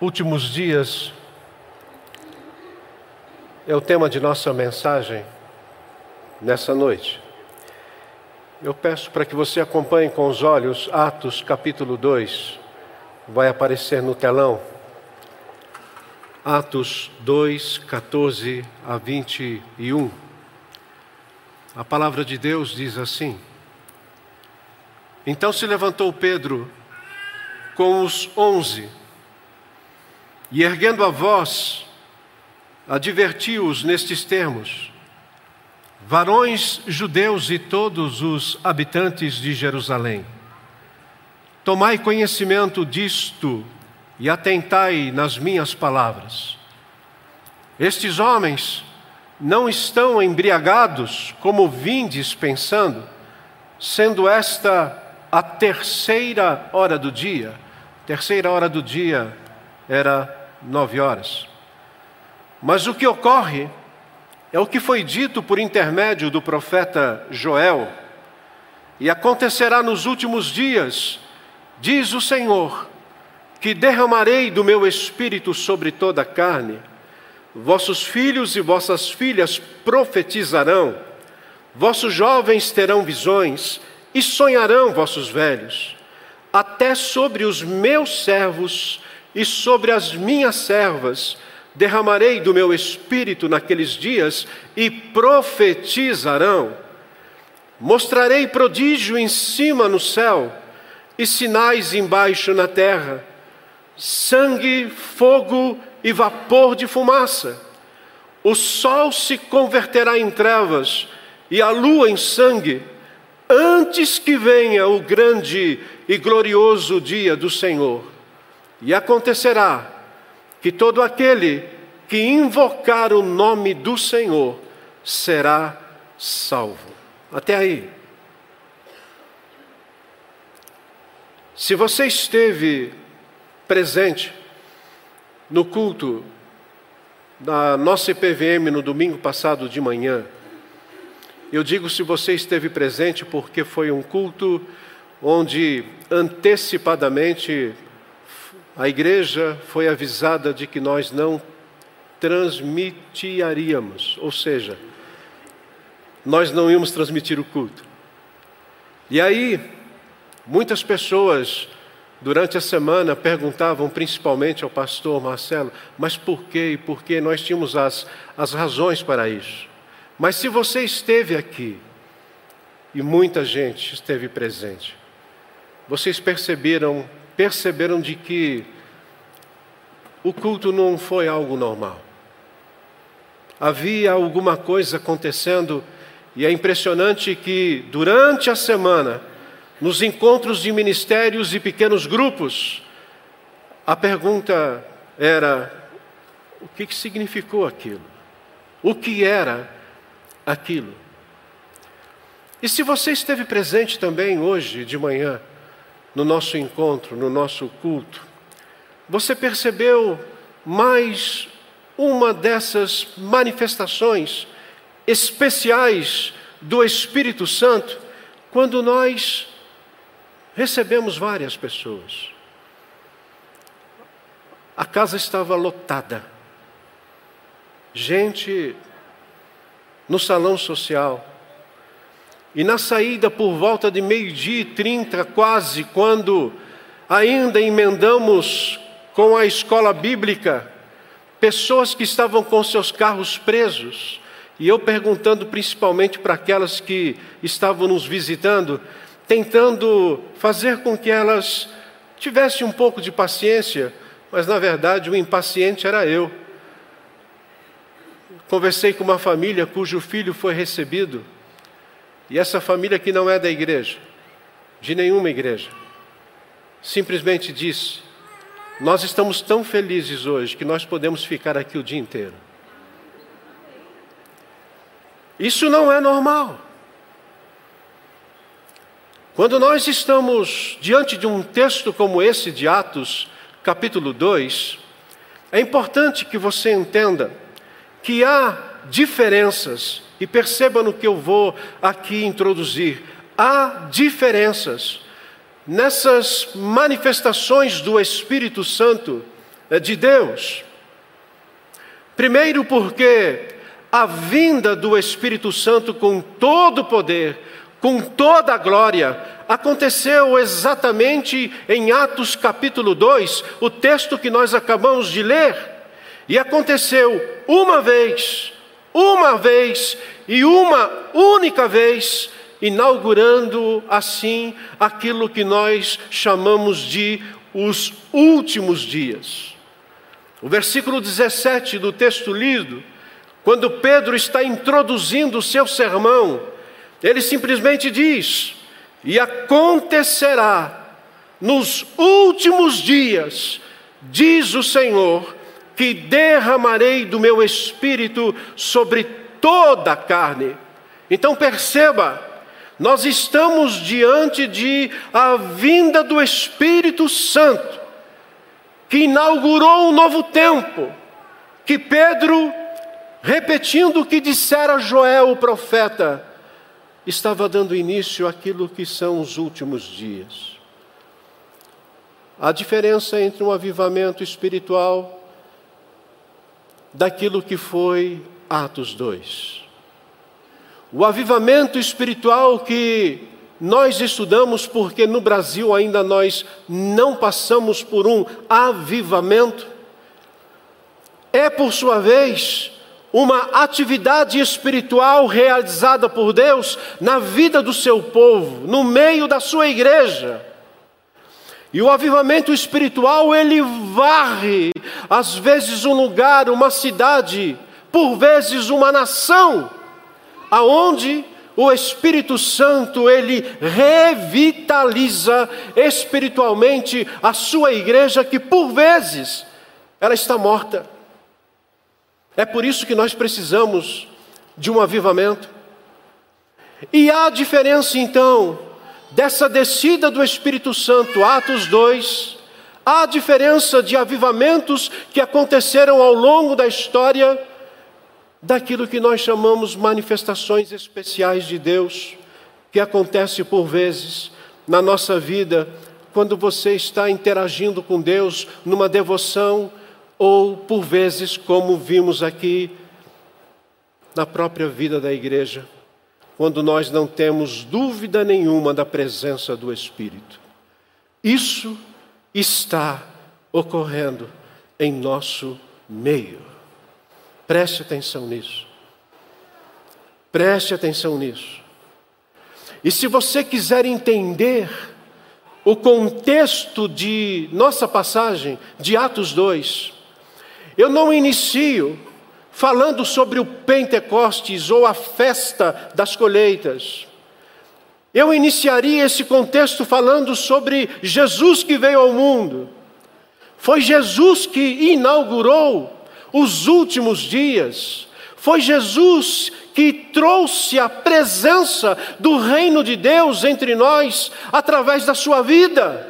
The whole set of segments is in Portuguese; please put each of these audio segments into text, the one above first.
Últimos dias é o tema de nossa mensagem nessa noite. Eu peço para que você acompanhe com os olhos Atos capítulo 2, vai aparecer no telão. Atos 2, 14 a 21. A palavra de Deus diz assim: Então se levantou Pedro com os onze e erguendo a voz, advertiu-os nestes termos: Varões judeus e todos os habitantes de Jerusalém, tomai conhecimento disto e atentai nas minhas palavras. Estes homens não estão embriagados, como vindes pensando, sendo esta a terceira hora do dia. Terceira hora do dia era nove horas. Mas o que ocorre é o que foi dito por intermédio do profeta Joel, e acontecerá nos últimos dias, diz o Senhor, que derramarei do meu espírito sobre toda a carne, vossos filhos e vossas filhas profetizarão, vossos jovens terão visões e sonharão vossos velhos, até sobre os meus servos e sobre as minhas servas derramarei do meu espírito naqueles dias e profetizarão. Mostrarei prodígio em cima no céu e sinais embaixo na terra: sangue, fogo e vapor de fumaça. O sol se converterá em trevas e a lua em sangue, antes que venha o grande e glorioso dia do Senhor. E acontecerá que todo aquele que invocar o nome do Senhor será salvo. Até aí. Se você esteve presente no culto da nossa IPVM no domingo passado de manhã, eu digo se você esteve presente porque foi um culto onde antecipadamente a igreja foi avisada de que nós não transmitiríamos, ou seja, nós não íamos transmitir o culto. E aí, muitas pessoas durante a semana perguntavam principalmente ao pastor Marcelo, mas por quê e por quê? Nós tínhamos as, as razões para isso. Mas se você esteve aqui, e muita gente esteve presente, vocês perceberam perceberam de que o culto não foi algo normal. Havia alguma coisa acontecendo e é impressionante que durante a semana, nos encontros de ministérios e pequenos grupos, a pergunta era: o que, que significou aquilo? O que era aquilo? E se você esteve presente também hoje de manhã, no nosso encontro, no nosso culto, você percebeu mais uma dessas manifestações especiais do Espírito Santo quando nós recebemos várias pessoas. A casa estava lotada. Gente no salão social, e na saída, por volta de meio-dia e trinta, quase, quando ainda emendamos com a escola bíblica, pessoas que estavam com seus carros presos, e eu perguntando principalmente para aquelas que estavam nos visitando, tentando fazer com que elas tivessem um pouco de paciência, mas na verdade o impaciente era eu. Conversei com uma família cujo filho foi recebido e essa família que não é da igreja, de nenhuma igreja, simplesmente disse: Nós estamos tão felizes hoje que nós podemos ficar aqui o dia inteiro. Isso não é normal. Quando nós estamos diante de um texto como esse de Atos, capítulo 2, é importante que você entenda que há diferenças e perceba no que eu vou aqui introduzir. Há diferenças nessas manifestações do Espírito Santo é de Deus. Primeiro, porque a vinda do Espírito Santo com todo o poder, com toda a glória, aconteceu exatamente em Atos capítulo 2, o texto que nós acabamos de ler. E aconteceu uma vez, uma vez e uma única vez, inaugurando assim aquilo que nós chamamos de os últimos dias. O versículo 17 do texto lido, quando Pedro está introduzindo o seu sermão, ele simplesmente diz: E acontecerá nos últimos dias, diz o Senhor, que derramarei do meu espírito sobre toda a carne. Então perceba, nós estamos diante de a vinda do Espírito Santo, que inaugurou um novo tempo, que Pedro, repetindo o que dissera Joel, o profeta, estava dando início àquilo que são os últimos dias. A diferença entre um avivamento espiritual daquilo que foi Atos 2. O avivamento espiritual que nós estudamos porque no Brasil ainda nós não passamos por um avivamento, é por sua vez uma atividade espiritual realizada por Deus na vida do seu povo, no meio da sua igreja. E o avivamento espiritual, ele varre, às vezes, um lugar, uma cidade, por vezes, uma nação, aonde o Espírito Santo, ele revitaliza espiritualmente a sua igreja, que por vezes ela está morta. É por isso que nós precisamos de um avivamento. E há diferença então dessa descida do Espírito Santo, Atos 2, há diferença de avivamentos que aconteceram ao longo da história daquilo que nós chamamos manifestações especiais de Deus, que acontece por vezes na nossa vida, quando você está interagindo com Deus numa devoção, ou por vezes, como vimos aqui na própria vida da igreja, quando nós não temos dúvida nenhuma da presença do Espírito. Isso está ocorrendo em nosso meio. Preste atenção nisso. Preste atenção nisso. E se você quiser entender o contexto de nossa passagem de Atos 2, eu não inicio falando sobre o Pentecostes ou a festa das colheitas. Eu iniciaria esse contexto falando sobre Jesus que veio ao mundo. Foi Jesus que inaugurou os últimos dias. Foi Jesus que trouxe a presença do reino de Deus entre nós através da sua vida.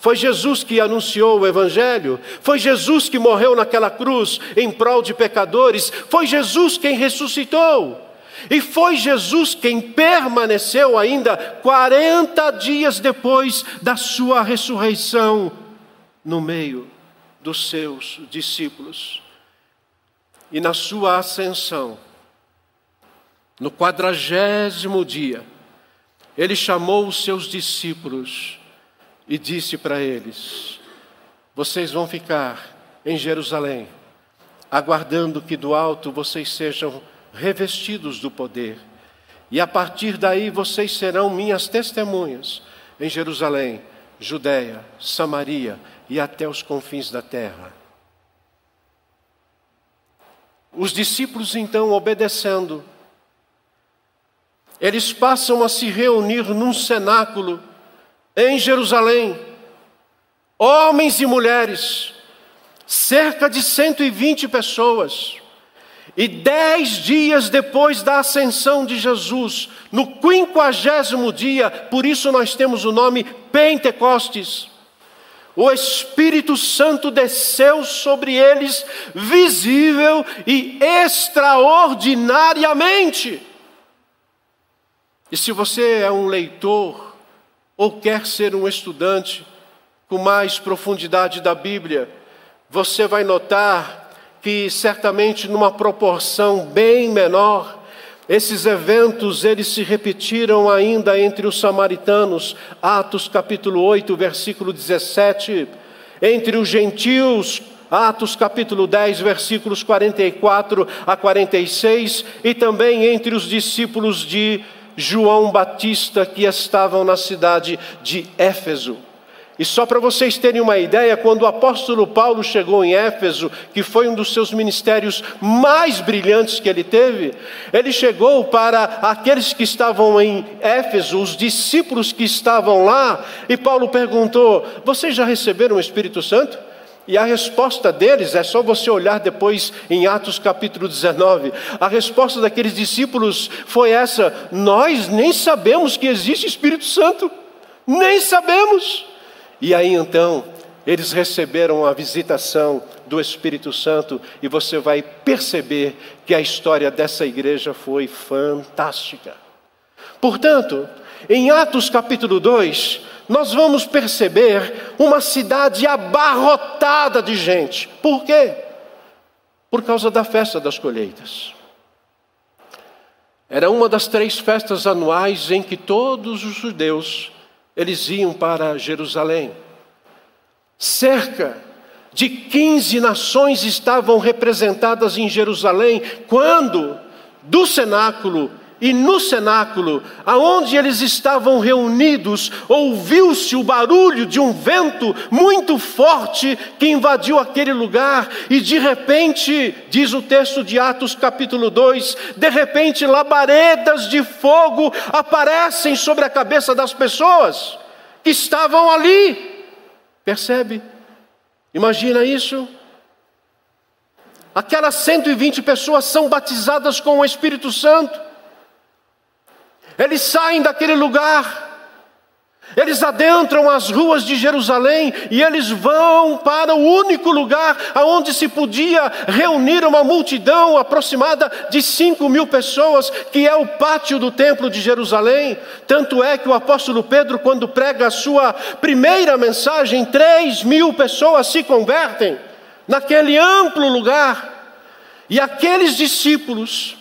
Foi Jesus que anunciou o Evangelho, foi Jesus que morreu naquela cruz em prol de pecadores, foi Jesus quem ressuscitou, e foi Jesus quem permaneceu ainda 40 dias depois da sua ressurreição no meio dos seus discípulos. E na sua ascensão, no quadragésimo dia, ele chamou os seus discípulos e disse para eles: Vocês vão ficar em Jerusalém, aguardando que do alto vocês sejam revestidos do poder. E a partir daí vocês serão minhas testemunhas em Jerusalém, Judéia, Samaria e até os confins da terra. Os discípulos então obedecendo, eles passam a se reunir num cenáculo em Jerusalém, homens e mulheres, cerca de 120 pessoas. E dez dias depois da ascensão de Jesus, no quinquagésimo dia, por isso nós temos o nome Pentecostes, o Espírito Santo desceu sobre eles, visível e extraordinariamente. E se você é um leitor ou quer ser um estudante com mais profundidade da Bíblia, você vai notar que certamente numa proporção bem menor, esses eventos eles se repetiram ainda entre os samaritanos, Atos capítulo 8, versículo 17, entre os gentios, Atos capítulo 10, versículos 44 a 46, e também entre os discípulos de João Batista que estavam na cidade de Éfeso. E só para vocês terem uma ideia, quando o apóstolo Paulo chegou em Éfeso, que foi um dos seus ministérios mais brilhantes que ele teve, ele chegou para aqueles que estavam em Éfeso, os discípulos que estavam lá, e Paulo perguntou: Vocês já receberam o Espírito Santo? E a resposta deles é só você olhar depois em Atos capítulo 19. A resposta daqueles discípulos foi essa: Nós nem sabemos que existe Espírito Santo, nem sabemos. E aí então, eles receberam a visitação do Espírito Santo e você vai perceber que a história dessa igreja foi fantástica. Portanto, em Atos capítulo 2, nós vamos perceber uma cidade abarrotada de gente. Por quê? Por causa da festa das colheitas. Era uma das três festas anuais em que todos os judeus eles iam para Jerusalém. Cerca de 15 nações estavam representadas em Jerusalém, quando do cenáculo e no cenáculo, aonde eles estavam reunidos, ouviu-se o barulho de um vento muito forte que invadiu aquele lugar, e de repente, diz o texto de Atos capítulo 2, de repente labaredas de fogo aparecem sobre a cabeça das pessoas que estavam ali. Percebe? Imagina isso? Aquelas 120 pessoas são batizadas com o Espírito Santo. Eles saem daquele lugar, eles adentram as ruas de Jerusalém e eles vão para o único lugar onde se podia reunir uma multidão aproximada de cinco mil pessoas, que é o pátio do templo de Jerusalém. Tanto é que o apóstolo Pedro, quando prega a sua primeira mensagem, três mil pessoas se convertem naquele amplo lugar. E aqueles discípulos,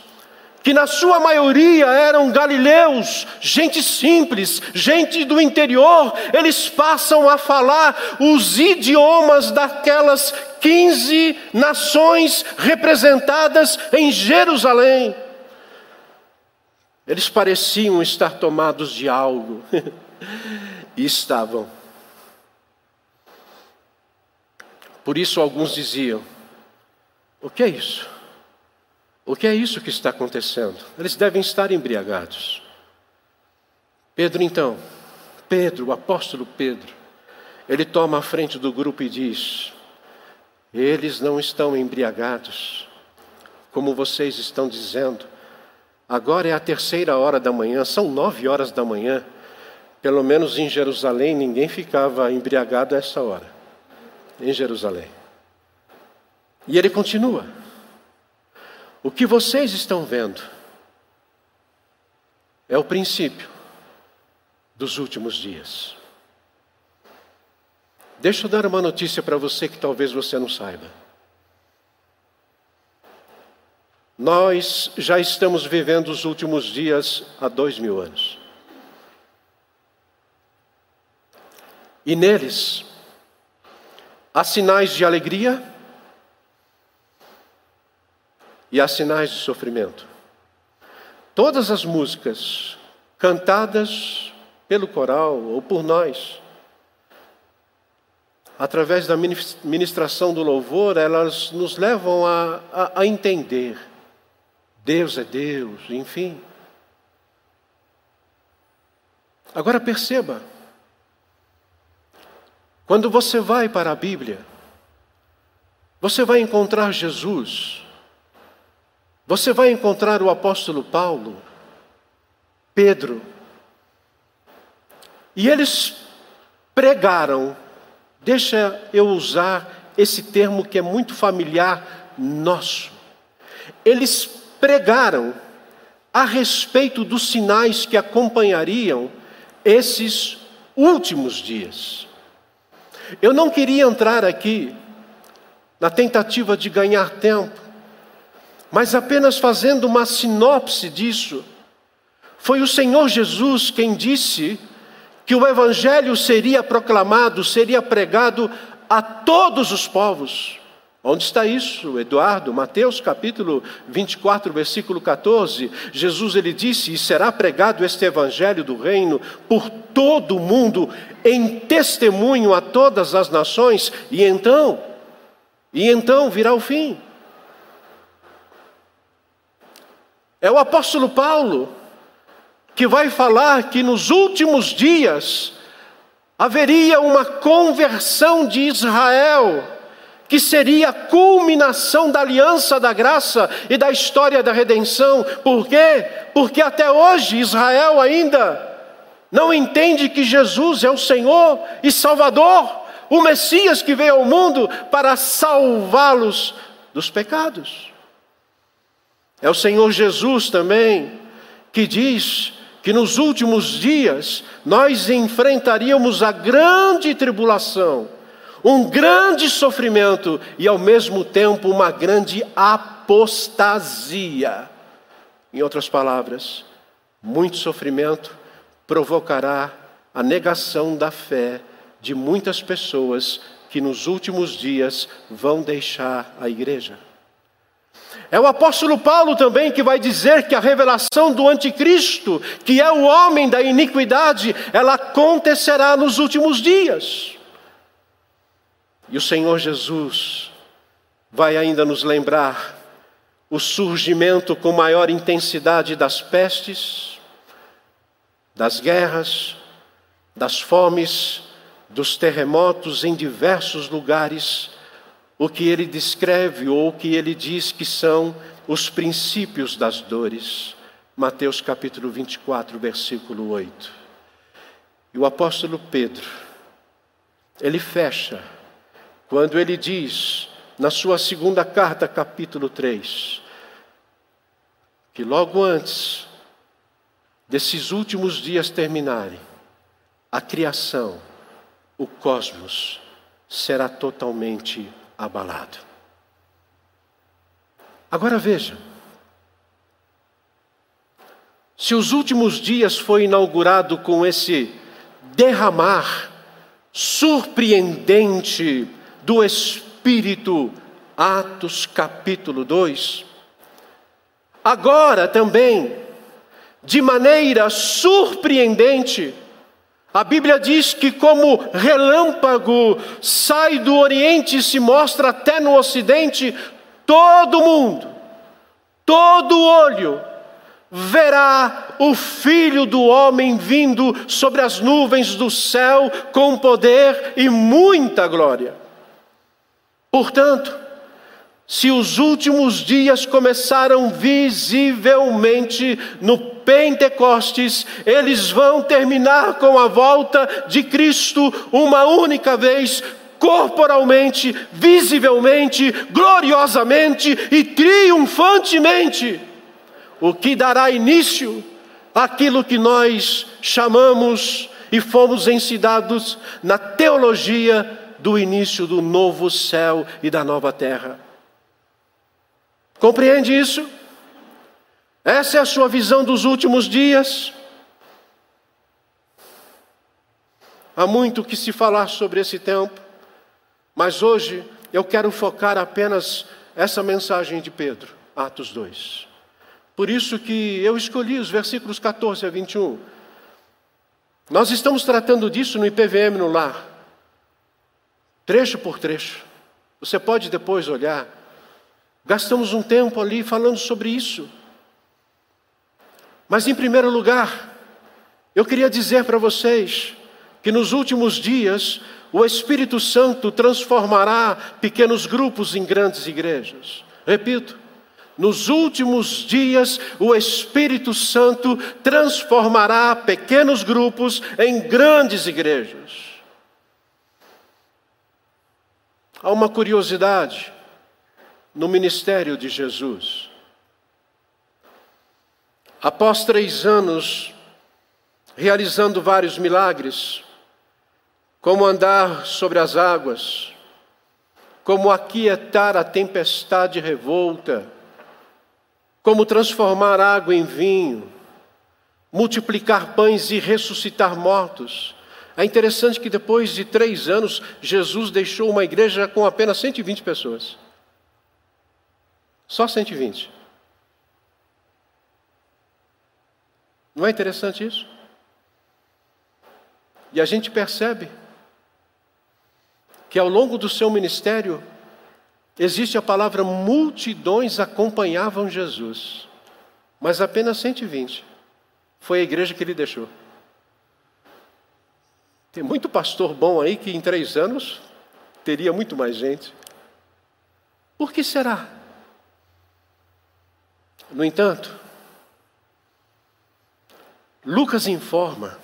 que na sua maioria eram galileus, gente simples, gente do interior, eles passam a falar os idiomas daquelas 15 nações representadas em Jerusalém. Eles pareciam estar tomados de algo, e estavam. Por isso alguns diziam: o que é isso? O que é isso que está acontecendo? Eles devem estar embriagados. Pedro, então, Pedro, o apóstolo Pedro, ele toma a frente do grupo e diz: Eles não estão embriagados, como vocês estão dizendo. Agora é a terceira hora da manhã, são nove horas da manhã. Pelo menos em Jerusalém ninguém ficava embriagado a essa hora. Em Jerusalém. E ele continua. O que vocês estão vendo é o princípio dos últimos dias. Deixa eu dar uma notícia para você que talvez você não saiba. Nós já estamos vivendo os últimos dias há dois mil anos. E neles há sinais de alegria e há sinais de sofrimento. Todas as músicas cantadas pelo coral ou por nós, através da ministração do louvor, elas nos levam a, a, a entender. Deus é Deus, enfim. Agora perceba, quando você vai para a Bíblia, você vai encontrar Jesus você vai encontrar o apóstolo Paulo, Pedro, e eles pregaram, deixa eu usar esse termo que é muito familiar nosso. Eles pregaram a respeito dos sinais que acompanhariam esses últimos dias. Eu não queria entrar aqui na tentativa de ganhar tempo, mas apenas fazendo uma sinopse disso. Foi o Senhor Jesus quem disse que o Evangelho seria proclamado, seria pregado a todos os povos. Onde está isso, Eduardo? Mateus capítulo 24, versículo 14. Jesus ele disse: "E será pregado este evangelho do reino por todo o mundo em testemunho a todas as nações, e então, e então virá o fim." É o apóstolo Paulo que vai falar que nos últimos dias haveria uma conversão de Israel que seria a culminação da aliança da graça e da história da redenção. Por quê? Porque até hoje Israel ainda não entende que Jesus é o Senhor e Salvador, o Messias que veio ao mundo para salvá-los dos pecados. É o Senhor Jesus também que diz que nos últimos dias nós enfrentaríamos a grande tribulação um grande sofrimento e ao mesmo tempo uma grande apostasia. Em outras palavras, muito sofrimento provocará a negação da fé de muitas pessoas que nos últimos dias vão deixar a igreja. É o apóstolo Paulo também que vai dizer que a revelação do anticristo, que é o homem da iniquidade, ela acontecerá nos últimos dias. E o Senhor Jesus vai ainda nos lembrar o surgimento com maior intensidade das pestes, das guerras, das fomes, dos terremotos em diversos lugares, o que ele descreve ou o que ele diz que são os princípios das dores. Mateus capítulo 24, versículo 8. E o apóstolo Pedro, ele fecha quando ele diz, na sua segunda carta, capítulo 3, que logo antes desses últimos dias terminarem, a criação, o cosmos, será totalmente abalado. Agora veja, se os últimos dias foi inaugurado com esse derramar surpreendente do Espírito, Atos capítulo 2. Agora também, de maneira surpreendente, a Bíblia diz que, como relâmpago sai do Oriente e se mostra até no Ocidente, todo mundo, todo olho, verá o Filho do Homem vindo sobre as nuvens do céu com poder e muita glória. Portanto, se os últimos dias começaram visivelmente no Pentecostes, eles vão terminar com a volta de Cristo uma única vez, corporalmente, visivelmente, gloriosamente e triunfantemente, o que dará início àquilo que nós chamamos e fomos ensinados na teologia do início do novo céu e da nova terra. Compreende isso? Essa é a sua visão dos últimos dias? Há muito que se falar sobre esse tempo, mas hoje eu quero focar apenas essa mensagem de Pedro, Atos 2. Por isso que eu escolhi os versículos 14 a 21. Nós estamos tratando disso no IPVM no lar trecho por trecho. Você pode depois olhar. Gastamos um tempo ali falando sobre isso. Mas, em primeiro lugar, eu queria dizer para vocês que nos últimos dias o Espírito Santo transformará pequenos grupos em grandes igrejas. Repito, nos últimos dias o Espírito Santo transformará pequenos grupos em grandes igrejas. Há uma curiosidade no ministério de Jesus. Após três anos realizando vários milagres, como andar sobre as águas, como aquietar a tempestade revolta, como transformar água em vinho, multiplicar pães e ressuscitar mortos. É interessante que depois de três anos, Jesus deixou uma igreja com apenas 120 pessoas. Só 120. Não é interessante isso? E a gente percebe que ao longo do seu ministério, existe a palavra multidões acompanhavam Jesus, mas apenas 120. Foi a igreja que ele deixou. Tem muito pastor bom aí que em três anos teria muito mais gente. Por que será? No entanto, Lucas informa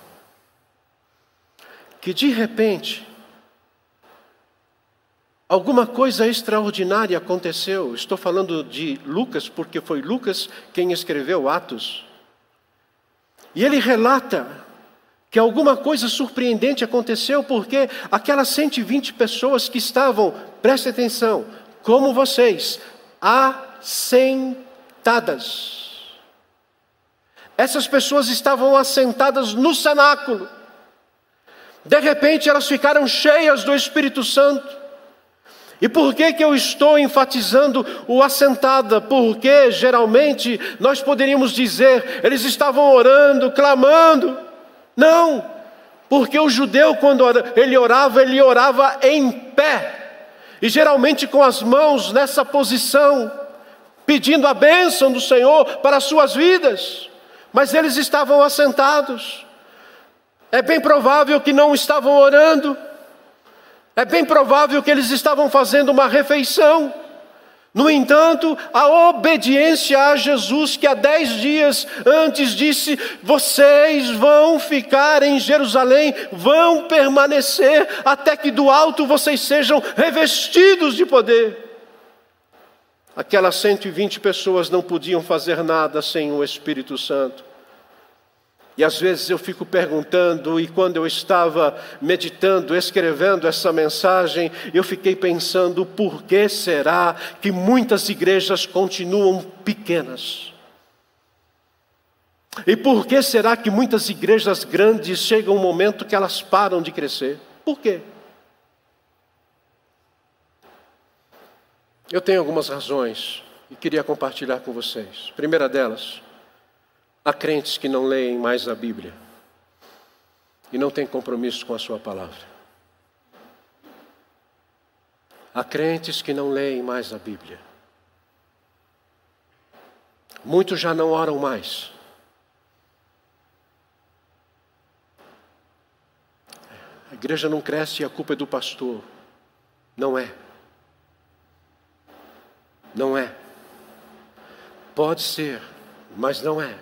que de repente alguma coisa extraordinária aconteceu. Estou falando de Lucas porque foi Lucas quem escreveu Atos. E ele relata que alguma coisa surpreendente aconteceu porque aquelas 120 pessoas que estavam, preste atenção, como vocês, Essas pessoas estavam assentadas no cenáculo. De repente elas ficaram cheias do Espírito Santo. E por que, que eu estou enfatizando o assentada? Porque geralmente nós poderíamos dizer, eles estavam orando, clamando. Não, porque o judeu, quando ele orava, ele orava em pé, e geralmente com as mãos nessa posição, pedindo a bênção do Senhor para as suas vidas, mas eles estavam assentados. É bem provável que não estavam orando, é bem provável que eles estavam fazendo uma refeição. No entanto, a obediência a Jesus, que há dez dias antes disse: Vocês vão ficar em Jerusalém, vão permanecer até que do alto vocês sejam revestidos de poder. Aquelas 120 pessoas não podiam fazer nada sem o Espírito Santo. E às vezes eu fico perguntando, e quando eu estava meditando, escrevendo essa mensagem, eu fiquei pensando: por que será que muitas igrejas continuam pequenas? E por que será que muitas igrejas grandes chegam um momento que elas param de crescer? Por quê? Eu tenho algumas razões e queria compartilhar com vocês. Primeira delas, Há crentes que não leem mais a Bíblia e não têm compromisso com a Sua palavra. Há crentes que não leem mais a Bíblia. Muitos já não oram mais. A igreja não cresce e a culpa é do pastor. Não é. Não é. Pode ser, mas não é.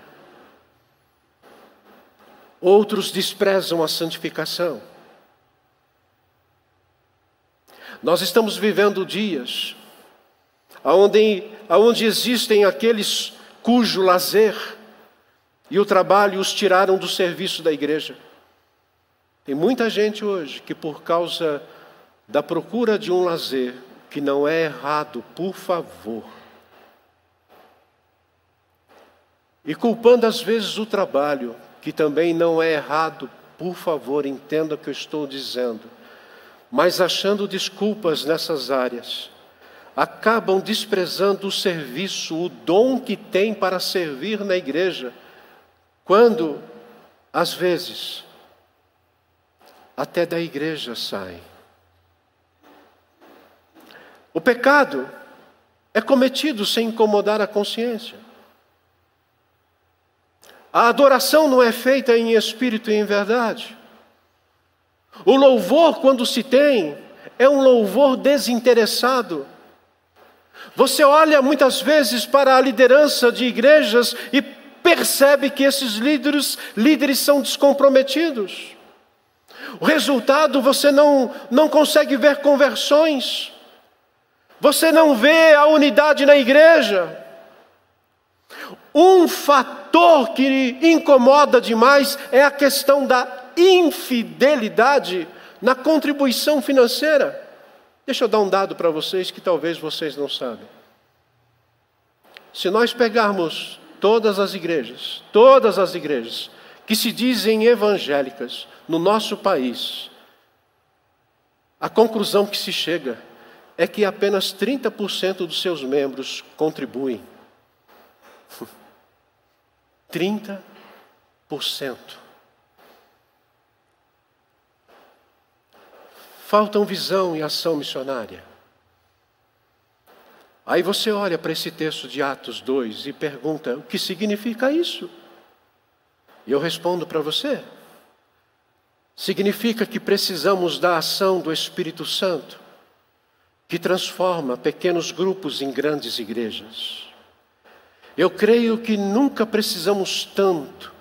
Outros desprezam a santificação. Nós estamos vivendo dias onde, onde existem aqueles cujo lazer e o trabalho os tiraram do serviço da igreja. Tem muita gente hoje que, por causa da procura de um lazer, que não é errado, por favor, e culpando às vezes o trabalho, que também não é errado, por favor, entenda o que eu estou dizendo, mas achando desculpas nessas áreas, acabam desprezando o serviço, o dom que tem para servir na igreja, quando, às vezes, até da igreja saem. O pecado é cometido sem incomodar a consciência. A adoração não é feita em espírito e em verdade. O louvor, quando se tem, é um louvor desinteressado. Você olha muitas vezes para a liderança de igrejas e percebe que esses líderes, líderes são descomprometidos. O resultado, você não, não consegue ver conversões, você não vê a unidade na igreja. Um fator que incomoda demais é a questão da infidelidade na contribuição financeira. Deixa eu dar um dado para vocês que talvez vocês não sabem. Se nós pegarmos todas as igrejas, todas as igrejas que se dizem evangélicas no nosso país, a conclusão que se chega é que apenas 30% dos seus membros contribuem. 30%. Faltam visão e ação missionária. Aí você olha para esse texto de Atos 2 e pergunta: o que significa isso? E eu respondo para você: significa que precisamos da ação do Espírito Santo, que transforma pequenos grupos em grandes igrejas. Eu creio que nunca precisamos tanto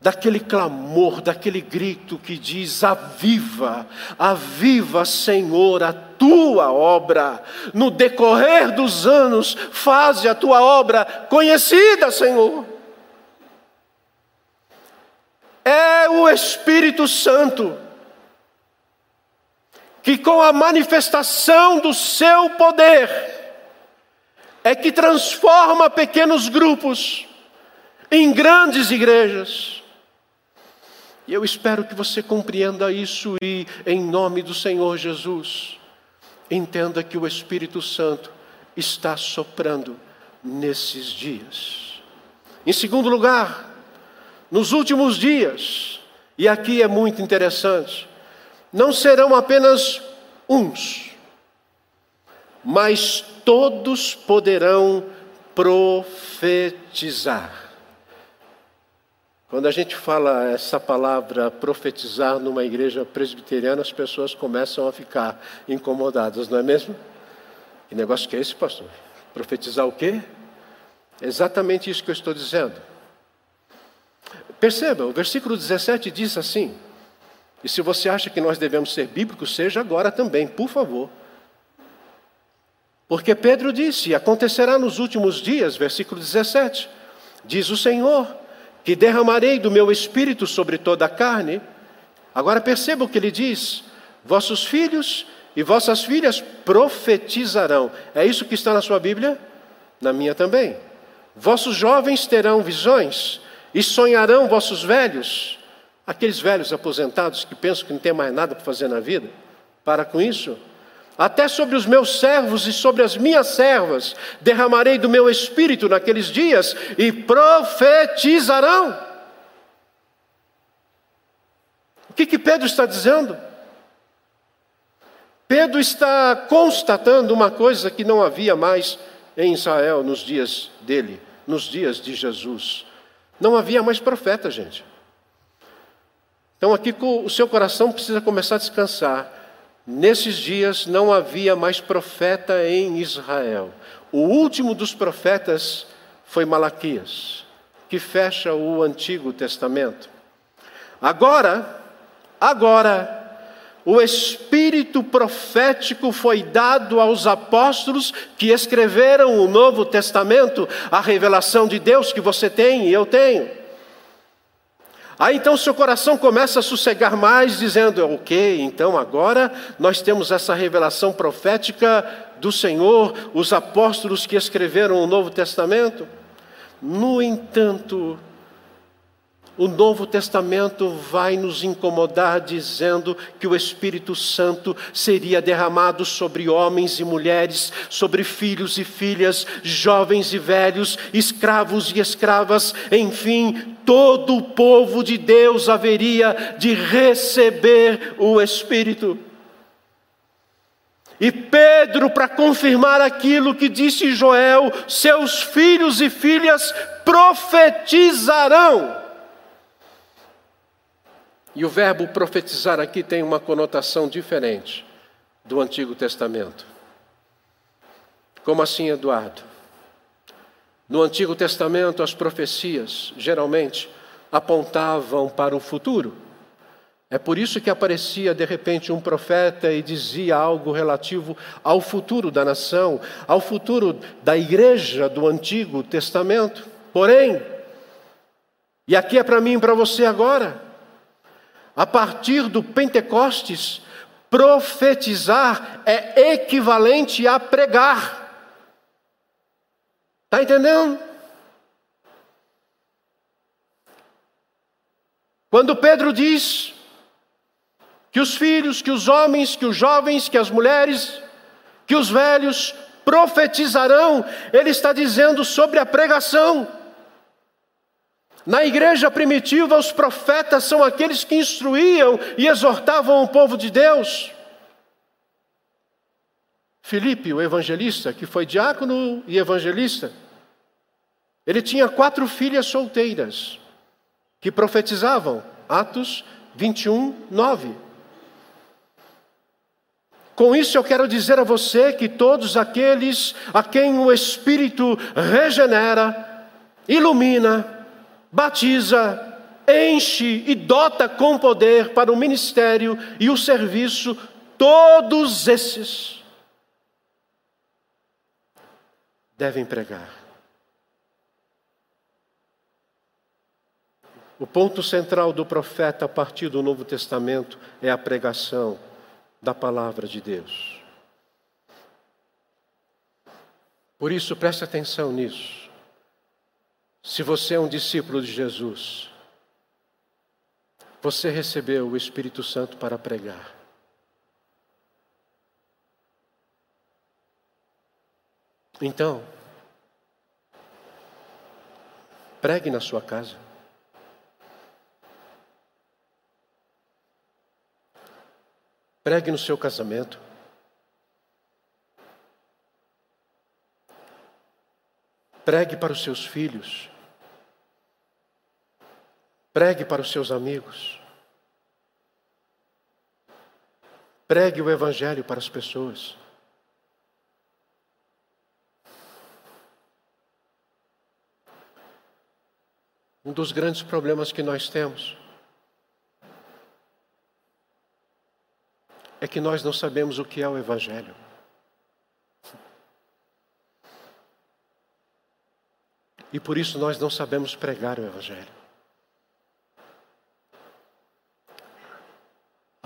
daquele clamor, daquele grito que diz: Aviva, aviva, Senhor, a tua obra. No decorrer dos anos, faze a tua obra conhecida, Senhor. É o Espírito Santo que, com a manifestação do seu poder, é que transforma pequenos grupos em grandes igrejas. E eu espero que você compreenda isso e, em nome do Senhor Jesus, entenda que o Espírito Santo está soprando nesses dias. Em segundo lugar, nos últimos dias, e aqui é muito interessante, não serão apenas uns, mas todos poderão profetizar. Quando a gente fala essa palavra profetizar numa igreja presbiteriana, as pessoas começam a ficar incomodadas, não é mesmo? Que negócio que é esse, pastor? Profetizar o quê? Exatamente isso que eu estou dizendo. Perceba, o versículo 17 diz assim: e se você acha que nós devemos ser bíblicos, seja agora também, por favor. Porque Pedro disse: acontecerá nos últimos dias, versículo 17: diz o Senhor que derramarei do meu espírito sobre toda a carne. Agora perceba o que ele diz: vossos filhos e vossas filhas profetizarão. É isso que está na sua Bíblia? Na minha também. Vossos jovens terão visões e sonharão vossos velhos. Aqueles velhos aposentados que pensam que não tem mais nada para fazer na vida. Para com isso. Até sobre os meus servos e sobre as minhas servas derramarei do meu espírito naqueles dias e profetizarão. O que, que Pedro está dizendo? Pedro está constatando uma coisa que não havia mais em Israel nos dias dele, nos dias de Jesus. Não havia mais profeta, gente. Então aqui o seu coração precisa começar a descansar. Nesses dias não havia mais profeta em Israel. O último dos profetas foi Malaquias, que fecha o Antigo Testamento. Agora, agora, o espírito profético foi dado aos apóstolos que escreveram o Novo Testamento, a revelação de Deus que você tem e eu tenho. Aí então seu coração começa a sossegar mais, dizendo: Ok, então agora nós temos essa revelação profética do Senhor, os apóstolos que escreveram o Novo Testamento. No entanto, o Novo Testamento vai nos incomodar dizendo que o Espírito Santo seria derramado sobre homens e mulheres, sobre filhos e filhas, jovens e velhos, escravos e escravas, enfim, todo o povo de Deus haveria de receber o Espírito. E Pedro, para confirmar aquilo que disse Joel, seus filhos e filhas profetizarão. E o verbo profetizar aqui tem uma conotação diferente do Antigo Testamento. Como assim, Eduardo? No Antigo Testamento, as profecias geralmente apontavam para o futuro. É por isso que aparecia de repente um profeta e dizia algo relativo ao futuro da nação, ao futuro da igreja do Antigo Testamento. Porém, e aqui é para mim e para você agora, a partir do Pentecostes, Profetizar é equivalente a pregar. Está entendendo? Quando Pedro diz que os filhos, que os homens, que os jovens, que as mulheres, que os velhos profetizarão, ele está dizendo sobre a pregação. Na igreja primitiva, os profetas são aqueles que instruíam e exortavam o povo de Deus. Filipe, o evangelista, que foi diácono e evangelista, ele tinha quatro filhas solteiras que profetizavam. Atos 21, 9. Com isso eu quero dizer a você que todos aqueles a quem o Espírito regenera, ilumina, batiza, enche e dota com poder para o ministério e o serviço, todos esses devem pregar. O ponto central do profeta a partir do Novo Testamento é a pregação da palavra de Deus. Por isso, preste atenção nisso. Se você é um discípulo de Jesus, você recebeu o Espírito Santo para pregar. Então, pregue na sua casa. Pregue no seu casamento. Pregue para os seus filhos. Pregue para os seus amigos. Pregue o Evangelho para as pessoas. Um dos grandes problemas que nós temos é que nós não sabemos o que é o Evangelho. E por isso nós não sabemos pregar o Evangelho.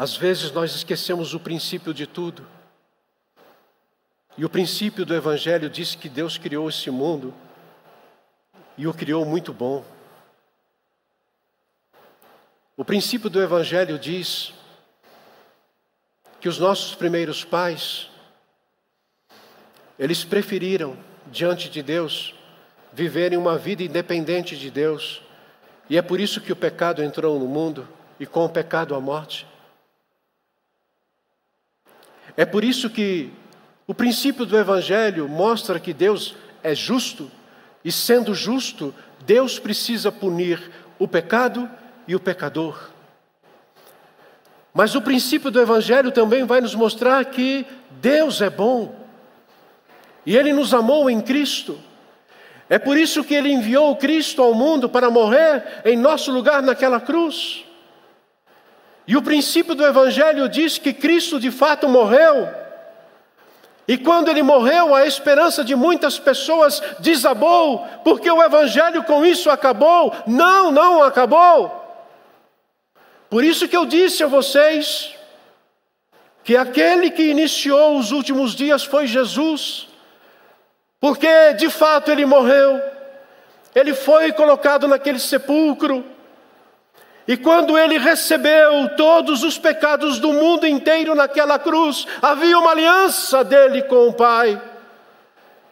Às vezes nós esquecemos o princípio de tudo. E o princípio do Evangelho diz que Deus criou esse mundo e o criou muito bom. O princípio do Evangelho diz que os nossos primeiros pais, eles preferiram, diante de Deus, viverem uma vida independente de Deus, e é por isso que o pecado entrou no mundo e com o pecado a morte. É por isso que o princípio do Evangelho mostra que Deus é justo, e sendo justo, Deus precisa punir o pecado e o pecador. Mas o princípio do Evangelho também vai nos mostrar que Deus é bom, e Ele nos amou em Cristo. É por isso que Ele enviou Cristo ao mundo para morrer em nosso lugar naquela cruz. E o princípio do Evangelho diz que Cristo de fato morreu. E quando ele morreu, a esperança de muitas pessoas desabou, porque o Evangelho com isso acabou. Não, não acabou. Por isso que eu disse a vocês que aquele que iniciou os últimos dias foi Jesus, porque de fato ele morreu, ele foi colocado naquele sepulcro, e quando ele recebeu todos os pecados do mundo inteiro naquela cruz, havia uma aliança dele com o Pai.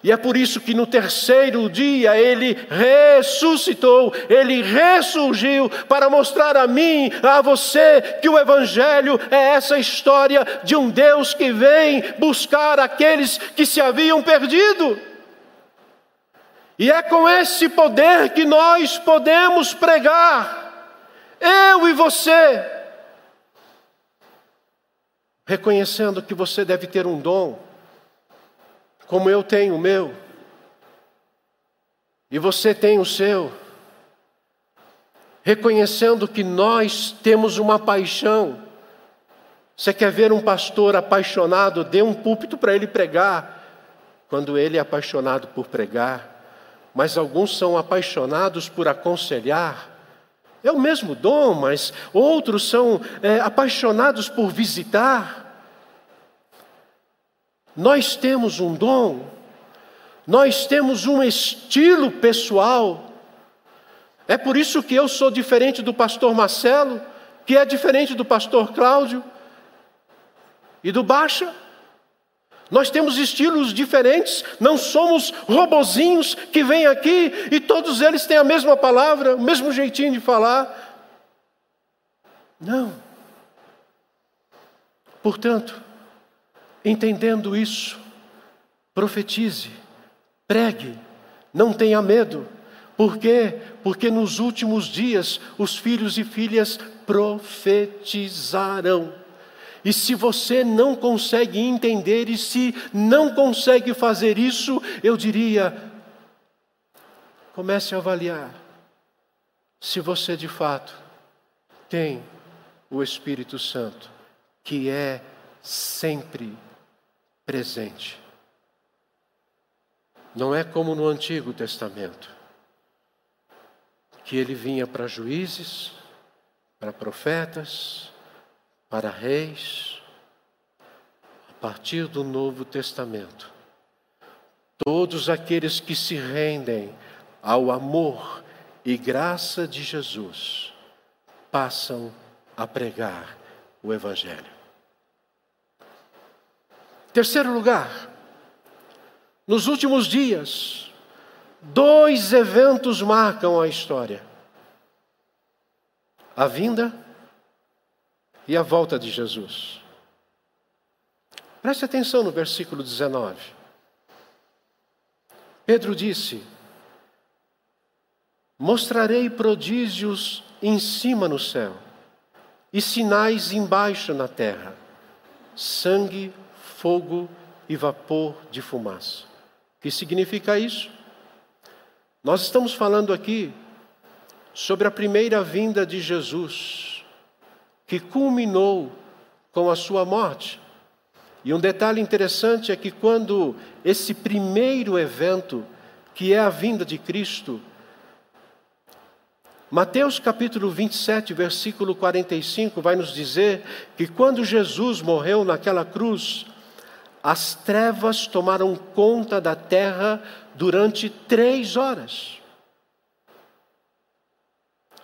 E é por isso que no terceiro dia ele ressuscitou, ele ressurgiu para mostrar a mim, a você, que o Evangelho é essa história de um Deus que vem buscar aqueles que se haviam perdido. E é com esse poder que nós podemos pregar eu e você. Reconhecendo que você deve ter um dom, como eu tenho o meu, e você tem o seu. Reconhecendo que nós temos uma paixão. Você quer ver um pastor apaixonado? Dê um púlpito para ele pregar, quando ele é apaixonado por pregar. Mas alguns são apaixonados por aconselhar é o mesmo dom, mas outros são é, apaixonados por visitar. nós temos um dom, nós temos um estilo pessoal. É por isso que eu sou diferente do pastor Marcelo, que é diferente do pastor Cláudio e do Baixa. Nós temos estilos diferentes, não somos robozinhos que vêm aqui e todos eles têm a mesma palavra, o mesmo jeitinho de falar. Não. Portanto, entendendo isso, profetize, pregue, não tenha medo. Por quê? Porque nos últimos dias os filhos e filhas profetizarão. E se você não consegue entender e se não consegue fazer isso, eu diria: comece a avaliar se você de fato tem o Espírito Santo, que é sempre presente. Não é como no Antigo Testamento, que ele vinha para juízes, para profetas, para reis. A partir do Novo Testamento, todos aqueles que se rendem ao amor e graça de Jesus passam a pregar o Evangelho. Terceiro lugar, nos últimos dias, dois eventos marcam a história: a vinda e a volta de Jesus. Preste atenção no versículo 19. Pedro disse: Mostrarei prodígios em cima no céu e sinais embaixo na terra: sangue, fogo e vapor de fumaça. O que significa isso? Nós estamos falando aqui sobre a primeira vinda de Jesus que culminou com a sua morte. E um detalhe interessante é que quando esse primeiro evento, que é a vinda de Cristo, Mateus capítulo 27, versículo 45, vai nos dizer que quando Jesus morreu naquela cruz, as trevas tomaram conta da terra durante três horas.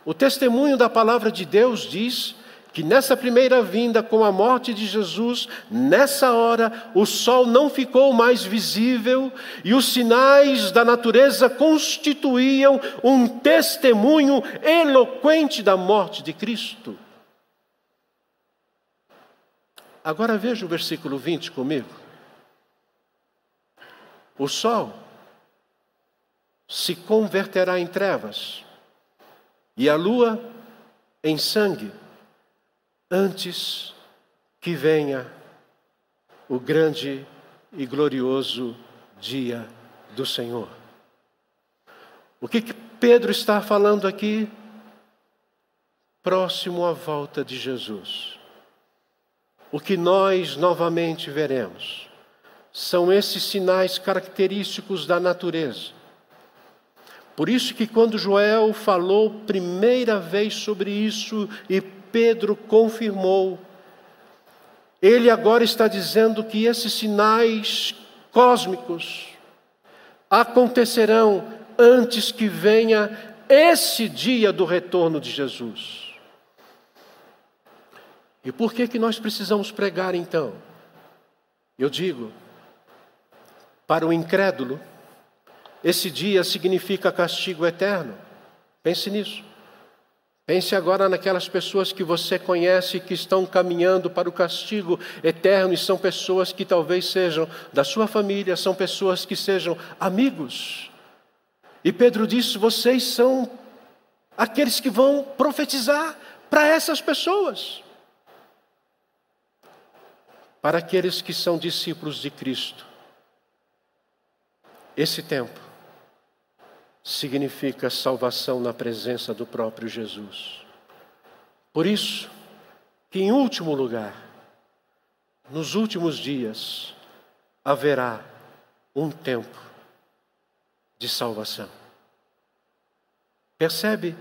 O testemunho da palavra de Deus diz que nessa primeira vinda, com a morte de Jesus, nessa hora, o sol não ficou mais visível e os sinais da natureza constituíam um testemunho eloquente da morte de Cristo. Agora veja o versículo 20 comigo. O sol se converterá em trevas e a lua em sangue antes que venha o grande e glorioso dia do Senhor. O que, que Pedro está falando aqui? Próximo à volta de Jesus. O que nós novamente veremos são esses sinais característicos da natureza. Por isso que quando Joel falou primeira vez sobre isso e Pedro confirmou. Ele agora está dizendo que esses sinais cósmicos acontecerão antes que venha esse dia do retorno de Jesus. E por que que nós precisamos pregar então? Eu digo, para o incrédulo, esse dia significa castigo eterno. Pense nisso. Pense agora naquelas pessoas que você conhece que estão caminhando para o castigo eterno e são pessoas que talvez sejam da sua família, são pessoas que sejam amigos. E Pedro disse: vocês são aqueles que vão profetizar para essas pessoas. Para aqueles que são discípulos de Cristo. Esse tempo significa salvação na presença do próprio Jesus. Por isso, que em último lugar, nos últimos dias, haverá um tempo de salvação. Percebe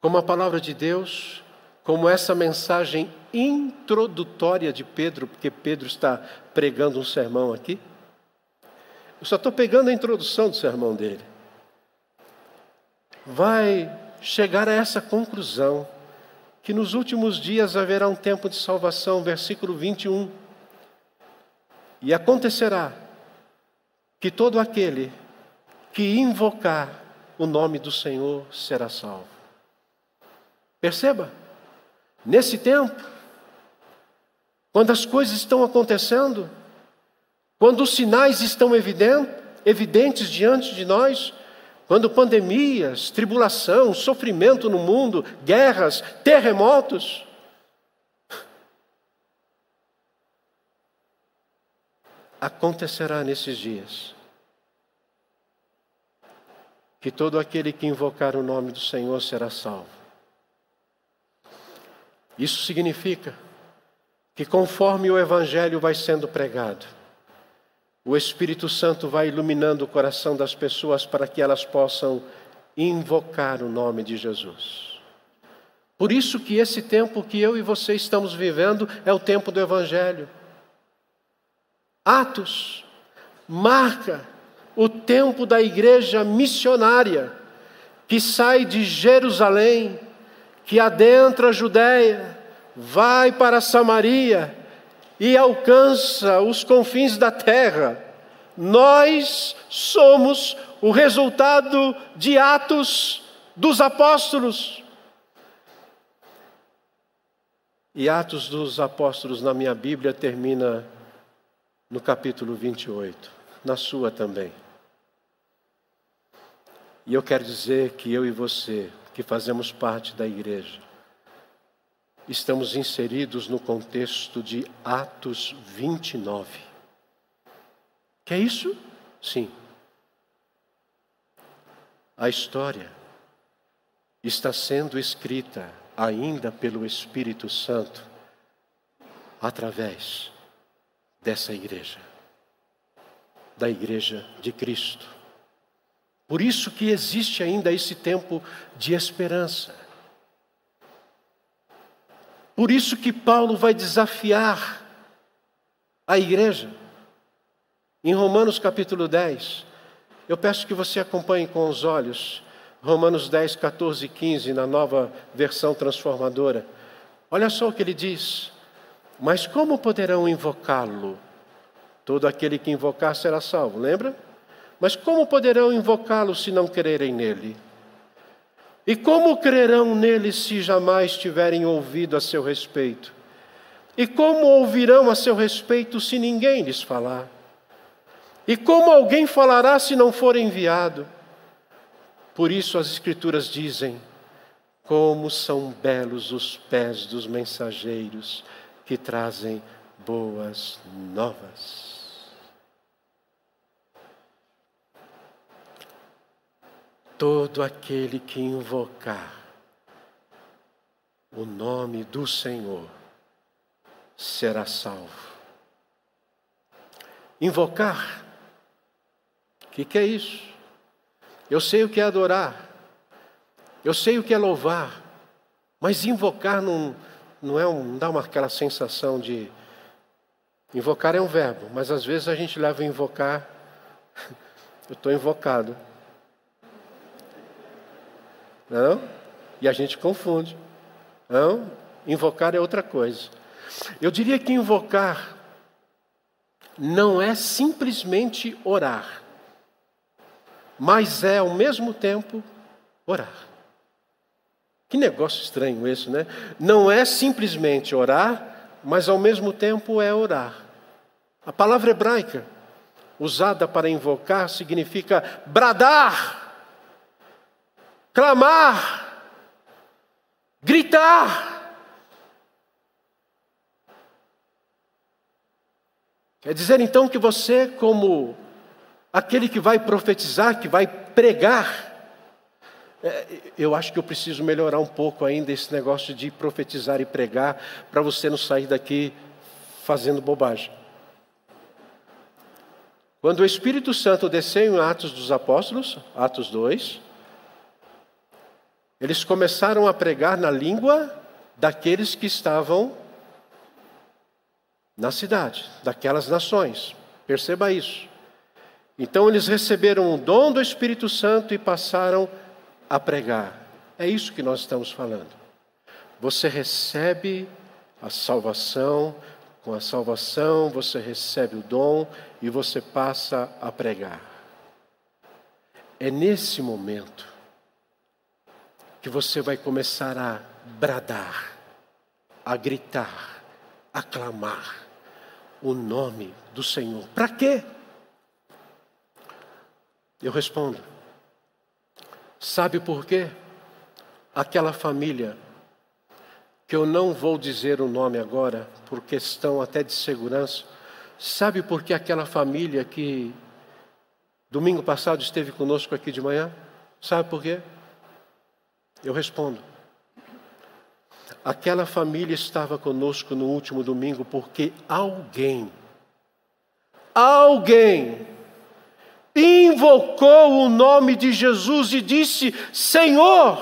como a palavra de Deus como essa mensagem introdutória de Pedro, porque Pedro está pregando um sermão aqui. Eu só estou pegando a introdução do sermão dele. Vai chegar a essa conclusão que nos últimos dias haverá um tempo de salvação, versículo 21. E acontecerá que todo aquele que invocar o nome do Senhor será salvo. Perceba, nesse tempo, quando as coisas estão acontecendo, quando os sinais estão evidentes diante de nós, quando pandemias, tribulação, sofrimento no mundo, guerras, terremotos. Acontecerá nesses dias que todo aquele que invocar o nome do Senhor será salvo. Isso significa que conforme o Evangelho vai sendo pregado, o Espírito Santo vai iluminando o coração das pessoas para que elas possam invocar o nome de Jesus. Por isso que esse tempo que eu e você estamos vivendo é o tempo do Evangelho. Atos marca o tempo da igreja missionária que sai de Jerusalém, que adentra a Judéia, vai para Samaria e alcança os confins da terra. Nós somos o resultado de atos dos apóstolos. E Atos dos Apóstolos na minha Bíblia termina no capítulo 28, na sua também. E eu quero dizer que eu e você, que fazemos parte da igreja, estamos inseridos no contexto de Atos 29. Que é isso? Sim. A história está sendo escrita ainda pelo Espírito Santo através dessa igreja, da igreja de Cristo. Por isso que existe ainda esse tempo de esperança. Por isso que Paulo vai desafiar a igreja. Em Romanos capítulo 10, eu peço que você acompanhe com os olhos Romanos 10, 14 e 15, na nova versão transformadora. Olha só o que ele diz: Mas como poderão invocá-lo? Todo aquele que invocar será salvo, lembra? Mas como poderão invocá-lo se não crerem nele? E como crerão nele se jamais tiverem ouvido a seu respeito? E como ouvirão a seu respeito se ninguém lhes falar? E como alguém falará se não for enviado? Por isso as Escrituras dizem: como são belos os pés dos mensageiros que trazem boas novas. Todo aquele que invocar o nome do Senhor será salvo. Invocar, o que, que é isso? Eu sei o que é adorar, eu sei o que é louvar, mas invocar não, não é um, não dá uma, aquela sensação de. Invocar é um verbo, mas às vezes a gente leva invocar, eu estou invocado. Não? E a gente confunde. Não? Invocar é outra coisa. Eu diria que invocar não é simplesmente orar, mas é ao mesmo tempo orar. Que negócio estranho esse, né? Não é simplesmente orar, mas ao mesmo tempo é orar. A palavra hebraica usada para invocar significa bradar clamar, gritar. Quer dizer então que você, como aquele que vai profetizar, que vai pregar, é, eu acho que eu preciso melhorar um pouco ainda esse negócio de profetizar e pregar, para você não sair daqui fazendo bobagem. Quando o Espírito Santo desceu em Atos dos Apóstolos, Atos 2, eles começaram a pregar na língua daqueles que estavam na cidade, daquelas nações. Perceba isso. Então eles receberam o dom do Espírito Santo e passaram a pregar. É isso que nós estamos falando. Você recebe a salvação, com a salvação você recebe o dom e você passa a pregar. É nesse momento que você vai começar a bradar, a gritar, a clamar o nome do Senhor. Para quê? Eu respondo. Sabe por quê? Aquela família, que eu não vou dizer o nome agora, por questão até de segurança, sabe por que aquela família que domingo passado esteve conosco aqui de manhã? Sabe por quê? Eu respondo. Aquela família estava conosco no último domingo porque alguém, alguém, invocou o nome de Jesus e disse: Senhor,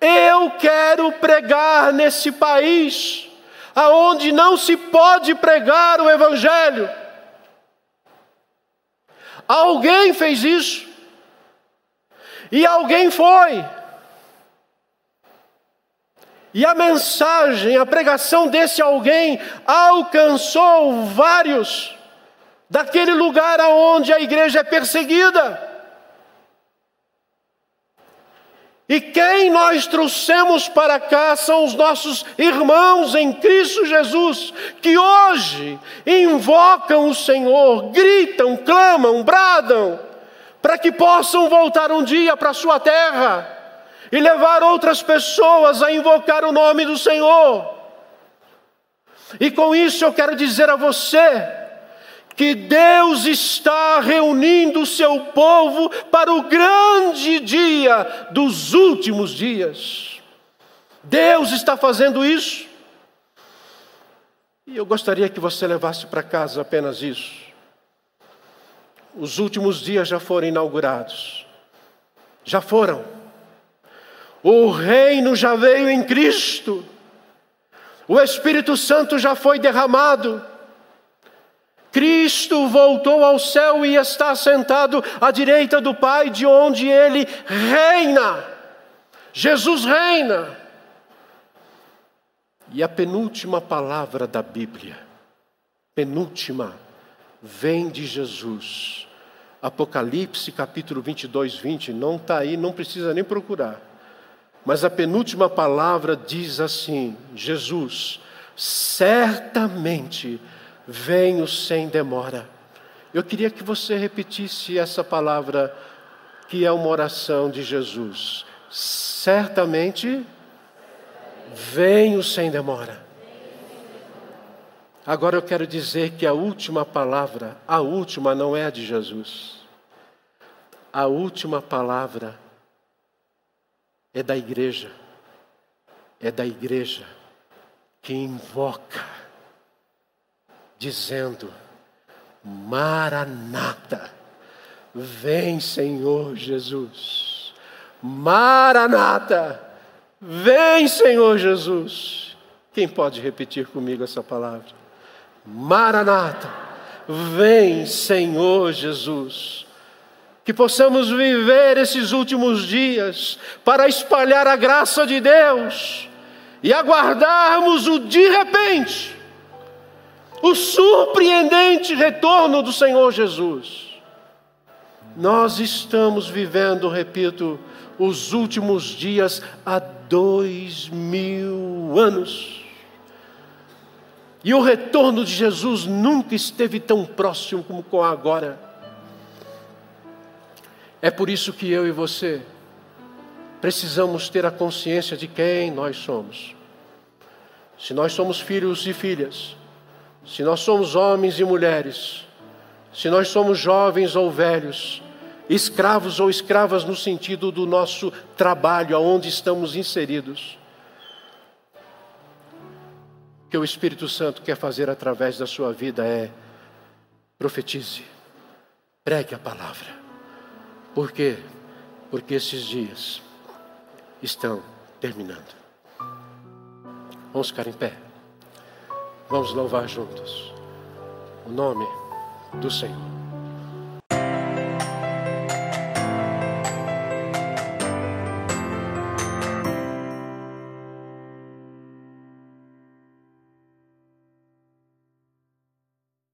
eu quero pregar nesse país, aonde não se pode pregar o Evangelho. Alguém fez isso, e alguém foi. E a mensagem, a pregação desse alguém alcançou vários daquele lugar aonde a igreja é perseguida. E quem nós trouxemos para cá são os nossos irmãos em Cristo Jesus, que hoje invocam o Senhor, gritam, clamam, bradam, para que possam voltar um dia para a sua terra e levar outras pessoas a invocar o nome do Senhor. E com isso eu quero dizer a você que Deus está reunindo o seu povo para o grande dia dos últimos dias. Deus está fazendo isso. E eu gostaria que você levasse para casa apenas isso. Os últimos dias já foram inaugurados. Já foram. O reino já veio em Cristo. O Espírito Santo já foi derramado. Cristo voltou ao céu e está sentado à direita do Pai, de onde ele reina. Jesus reina. E a penúltima palavra da Bíblia, penúltima, vem de Jesus. Apocalipse capítulo 22, 20, não está aí, não precisa nem procurar. Mas a penúltima palavra diz assim: Jesus, certamente venho sem demora. Eu queria que você repetisse essa palavra, que é uma oração de Jesus. Certamente venho sem demora. Agora eu quero dizer que a última palavra, a última não é a de Jesus. A última palavra é da igreja, é da igreja que invoca, dizendo: Maranata, vem Senhor Jesus, Maranata, vem Senhor Jesus. Quem pode repetir comigo essa palavra? Maranata, vem Senhor Jesus que possamos viver esses últimos dias para espalhar a graça de Deus e aguardarmos o de repente, o surpreendente retorno do Senhor Jesus. Nós estamos vivendo, repito, os últimos dias há dois mil anos. E o retorno de Jesus nunca esteve tão próximo como agora. É por isso que eu e você precisamos ter a consciência de quem nós somos. Se nós somos filhos e filhas, se nós somos homens e mulheres, se nós somos jovens ou velhos, escravos ou escravas no sentido do nosso trabalho, aonde estamos inseridos, o que o Espírito Santo quer fazer através da sua vida é profetize, pregue a palavra. Por quê? Porque esses dias estão terminando. Vamos ficar em pé. Vamos louvar juntos o nome do Senhor.